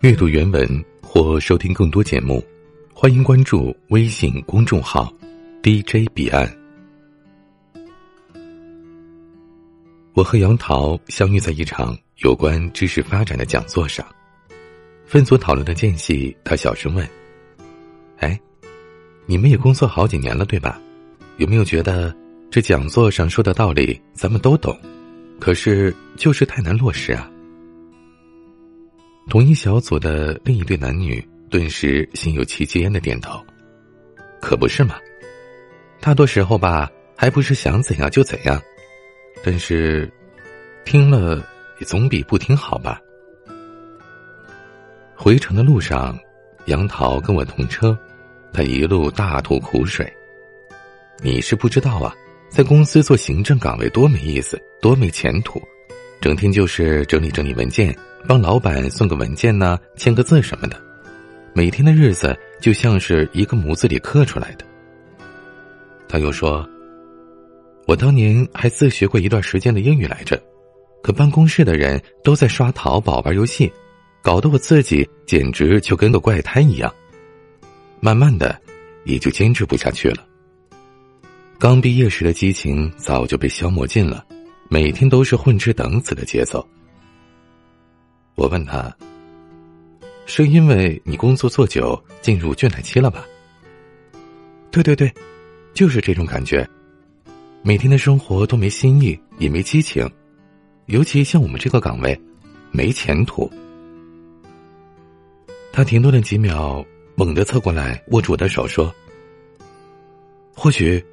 阅读原文或收听更多节目，欢迎关注微信公众号 “DJ 彼岸”。我和杨桃相遇在一场有关知识发展的讲座上，分组讨论的间隙，他小声问：“哎，你们也工作好几年了，对吧？有没有觉得这讲座上说的道理咱们都懂，可是就是太难落实啊？”同一小组的另一对男女顿时心有戚戚焉的点头，可不是嘛？大多时候吧，还不是想怎样就怎样。但是，听了也总比不听好吧。回程的路上，杨桃跟我同车，他一路大吐苦水。你是不知道啊，在公司做行政岗位多没意思，多没前途，整天就是整理整理文件。帮老板送个文件呢，签个字什么的，每天的日子就像是一个模子里刻出来的。他又说：“我当年还自学过一段时间的英语来着，可办公室的人都在刷淘宝、玩游戏，搞得我自己简直就跟个怪胎一样。慢慢的，也就坚持不下去了。刚毕业时的激情早就被消磨尽了，每天都是混吃等死的节奏。”我问他：“是因为你工作做久进入倦怠期了吧？”“对对对，就是这种感觉。每天的生活都没新意，也没激情，尤其像我们这个岗位，没前途。”他停顿了几秒，猛地侧过来握住我的手说：“或许，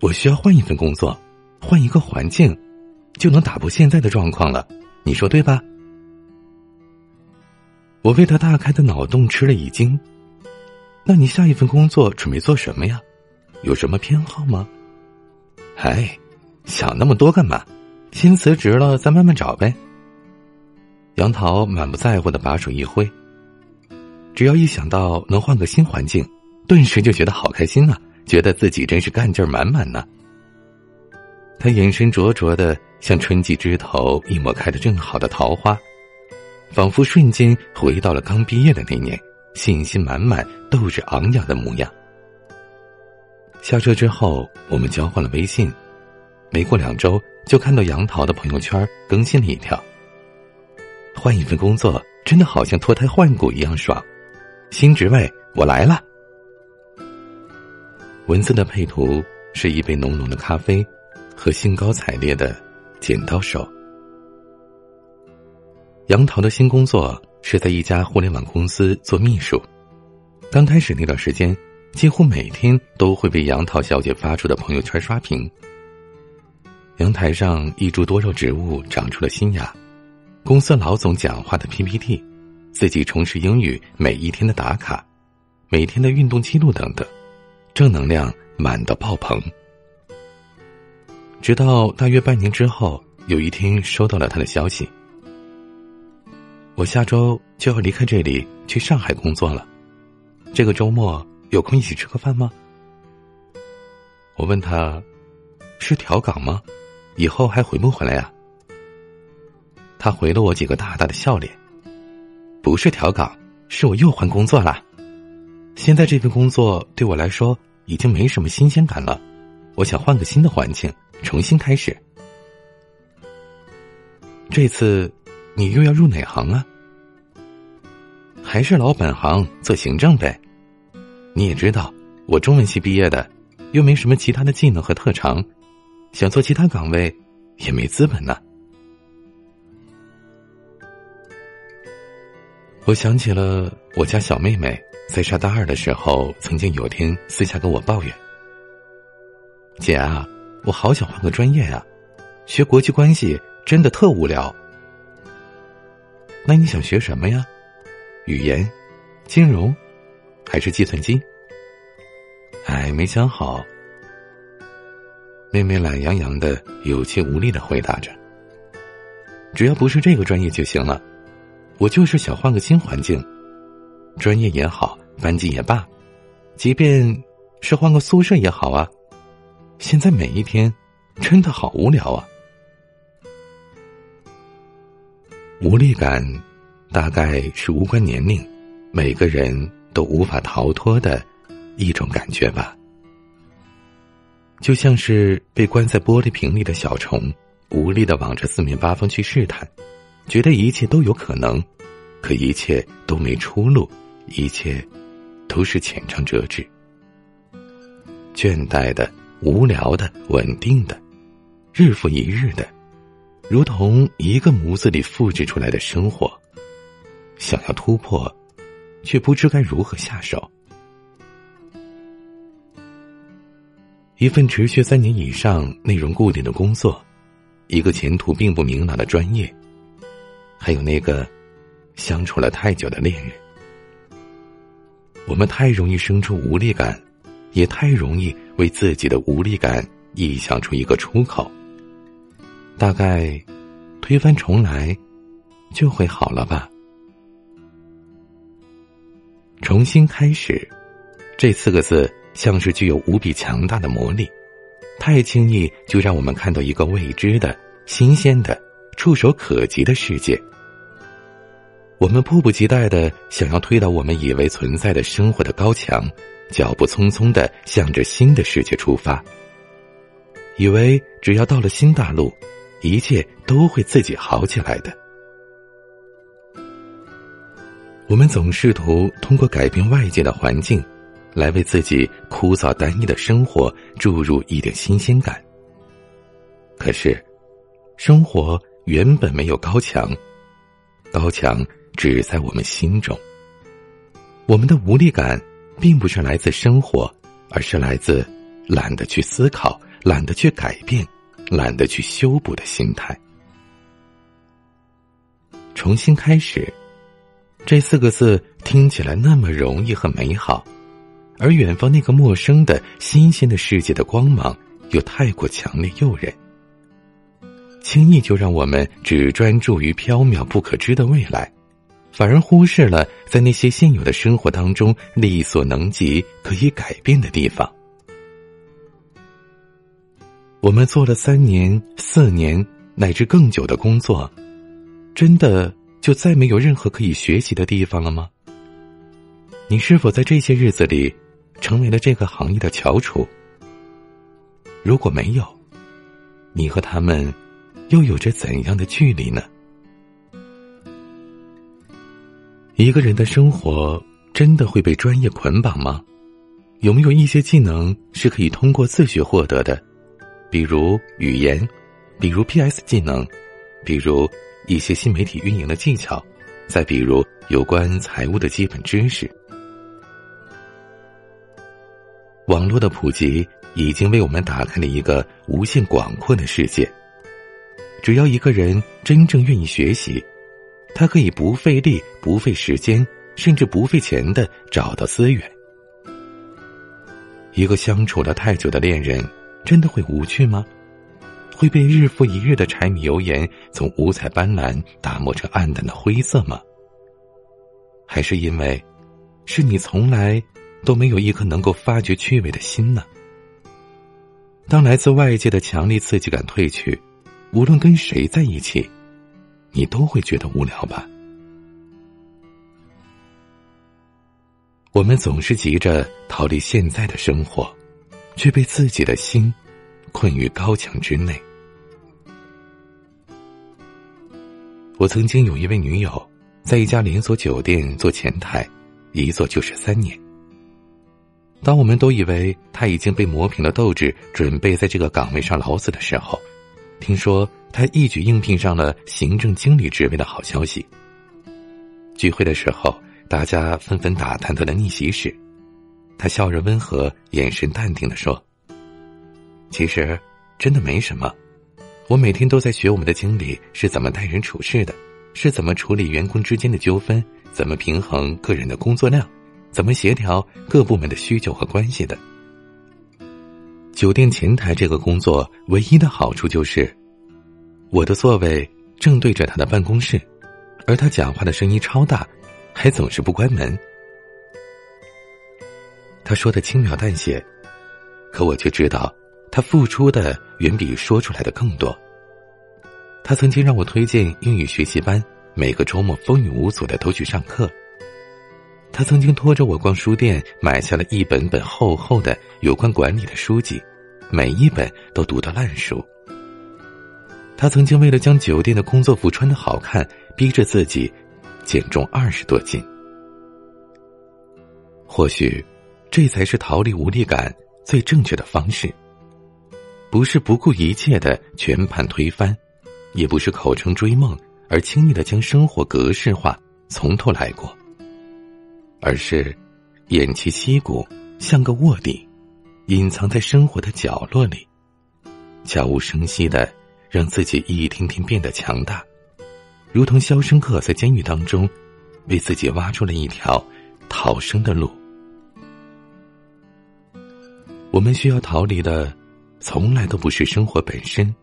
我需要换一份工作，换一个环境，就能打破现在的状况了。你说对吧？”我为他大开的脑洞吃了一惊。那你下一份工作准备做什么呀？有什么偏好吗？哎，想那么多干嘛？先辞职了再慢慢找呗。杨桃满不在乎的把手一挥。只要一想到能换个新环境，顿时就觉得好开心啊！觉得自己真是干劲满满呢。他眼神灼灼的，像春季枝头一抹开的正好的桃花。仿佛瞬间回到了刚毕业的那年，信心满满、斗志昂扬的模样。下车之后，我们交换了微信，没过两周，就看到杨桃的朋友圈更新了一条：“换一份工作，真的好像脱胎换骨一样爽，新职位我来了。”文字的配图是一杯浓浓的咖啡，和兴高采烈的剪刀手。杨桃的新工作是在一家互联网公司做秘书。刚开始那段时间，几乎每天都会被杨桃小姐发出的朋友圈刷屏。阳台上一株多肉植物长出了新芽，公司老总讲话的 PPT，自己重拾英语每一天的打卡，每天的运动记录等等，正能量满到爆棚。直到大约半年之后，有一天收到了他的消息。我下周就要离开这里去上海工作了，这个周末有空一起吃个饭吗？我问他，是调岗吗？以后还回不回来呀？他回了我几个大大的笑脸，不是调岗，是我又换工作了。现在这份工作对我来说已经没什么新鲜感了，我想换个新的环境，重新开始。这次。你又要入哪行啊？还是老本行做行政呗？你也知道，我中文系毕业的，又没什么其他的技能和特长，想做其他岗位也没资本呢。我想起了我家小妹妹在上大二的时候，曾经有天私下跟我抱怨：“姐啊，我好想换个专业啊，学国际关系真的特无聊。”那你想学什么呀？语言、金融，还是计算机？哎，没想好。妹妹懒洋洋的、有气无力的回答着：“只要不是这个专业就行了，我就是想换个新环境，专业也好，班级也罢，即便是换个宿舍也好啊。现在每一天真的好无聊啊。”无力感，大概是无关年龄，每个人都无法逃脱的一种感觉吧。就像是被关在玻璃瓶里的小虫，无力的往着四面八方去试探，觉得一切都有可能，可一切都没出路，一切都是浅尝辄止。倦怠的、无聊的、稳定的，日复一日的，如同一个模子里复制出来的生活，想要突破，却不知该如何下手。一份持续三年以上、内容固定的工作，一个前途并不明朗的专业，还有那个相处了太久的恋人，我们太容易生出无力感，也太容易为自己的无力感臆想出一个出口。大概推翻重来就会好了吧？重新开始，这四个字。像是具有无比强大的魔力，太轻易就让我们看到一个未知的、新鲜的、触手可及的世界。我们迫不及待的想要推倒我们以为存在的生活的高墙，脚步匆匆的向着新的世界出发，以为只要到了新大陆，一切都会自己好起来的。我们总试图通过改变外界的环境。来为自己枯燥单一的生活注入一点新鲜感。可是，生活原本没有高墙，高墙只在我们心中。我们的无力感，并不是来自生活，而是来自懒得去思考、懒得去改变、懒得去修补的心态。重新开始，这四个字听起来那么容易和美好。而远方那个陌生的新鲜的世界的光芒，又太过强烈诱人，轻易就让我们只专注于缥缈不可知的未来，反而忽视了在那些现有的生活当中力所能及可以改变的地方。我们做了三年、四年乃至更久的工作，真的就再没有任何可以学习的地方了吗？你是否在这些日子里？成为了这个行业的翘楚。如果没有，你和他们又有着怎样的距离呢？一个人的生活真的会被专业捆绑吗？有没有一些技能是可以通过自学获得的？比如语言，比如 PS 技能，比如一些新媒体运营的技巧，再比如有关财务的基本知识。网络的普及已经为我们打开了一个无限广阔的世界。只要一个人真正愿意学习，他可以不费力、不费时间，甚至不费钱的找到资源。一个相处了太久的恋人，真的会无趣吗？会被日复一日的柴米油盐从五彩斑斓打磨成暗淡的灰色吗？还是因为，是你从来。都没有一颗能够发掘趣味的心呢。当来自外界的强烈刺激感褪去，无论跟谁在一起，你都会觉得无聊吧？我们总是急着逃离现在的生活，却被自己的心困于高墙之内。我曾经有一位女友，在一家连锁酒店做前台，一做就是三年。当我们都以为他已经被磨平了斗志，准备在这个岗位上老死的时候，听说他一举应聘上了行政经理职位的好消息。聚会的时候，大家纷纷打探他的逆袭史，他笑容温和，眼神淡定的说：“其实，真的没什么，我每天都在学我们的经理是怎么待人处事的，是怎么处理员工之间的纠纷，怎么平衡个人的工作量。”怎么协调各部门的需求和关系的？酒店前台这个工作唯一的好处就是，我的座位正对着他的办公室，而他讲话的声音超大，还总是不关门。他说的轻描淡写，可我却知道，他付出的远比说出来的更多。他曾经让我推荐英语学习班，每个周末风雨无阻的都去上课。他曾经拖着我逛书店，买下了一本本厚厚的有关管理的书籍，每一本都读得烂熟。他曾经为了将酒店的工作服穿得好看，逼着自己减重二十多斤。或许，这才是逃离无力感最正确的方式。不是不顾一切的全盘推翻，也不是口称追梦而轻易的将生活格式化，从头来过。而是，偃旗息鼓，像个卧底，隐藏在生活的角落里，悄无声息的让自己一天天变得强大，如同肖申克在监狱当中，为自己挖出了一条逃生的路。我们需要逃离的，从来都不是生活本身，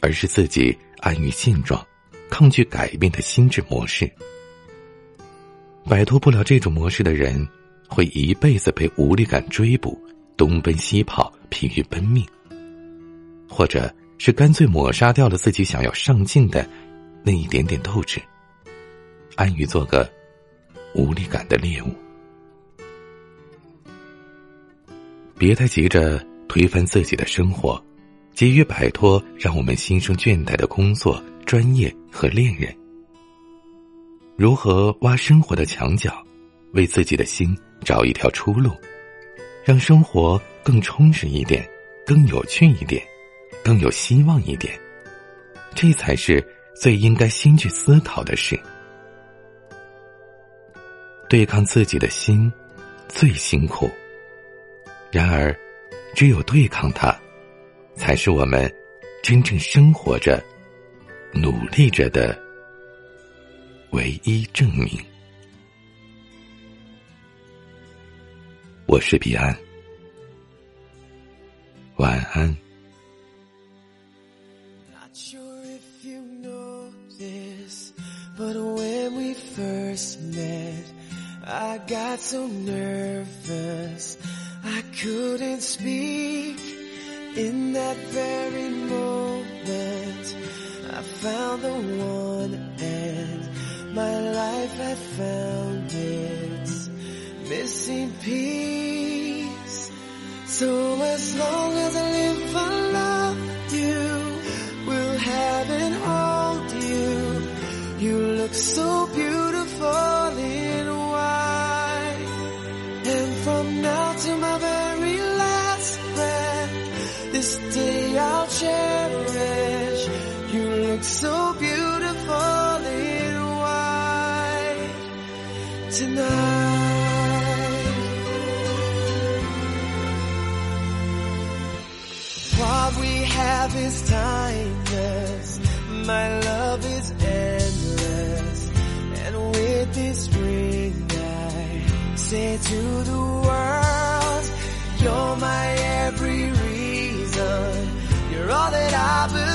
而是自己安于现状、抗拒改变的心智模式。摆脱不了这种模式的人，会一辈子被无力感追捕，东奔西跑，疲于奔命；或者是干脆抹杀掉了自己想要上进的那一点点斗志，安于做个无力感的猎物。别太急着推翻自己的生活，急于摆脱让我们心生倦怠的工作、专业和恋人。如何挖生活的墙角，为自己的心找一条出路，让生活更充实一点，更有趣一点，更有希望一点，这才是最应该先去思考的事。对抗自己的心，最辛苦。然而，只有对抗它，才是我们真正生活着、努力着的。唯一证明。我是彼岸，晚安。My life had found its missing piece. So as long as I live, I love you, will have and hold you. You look so is timeless. My love is endless. And with this ring, I say to the world, You're my every reason. You're all that I believe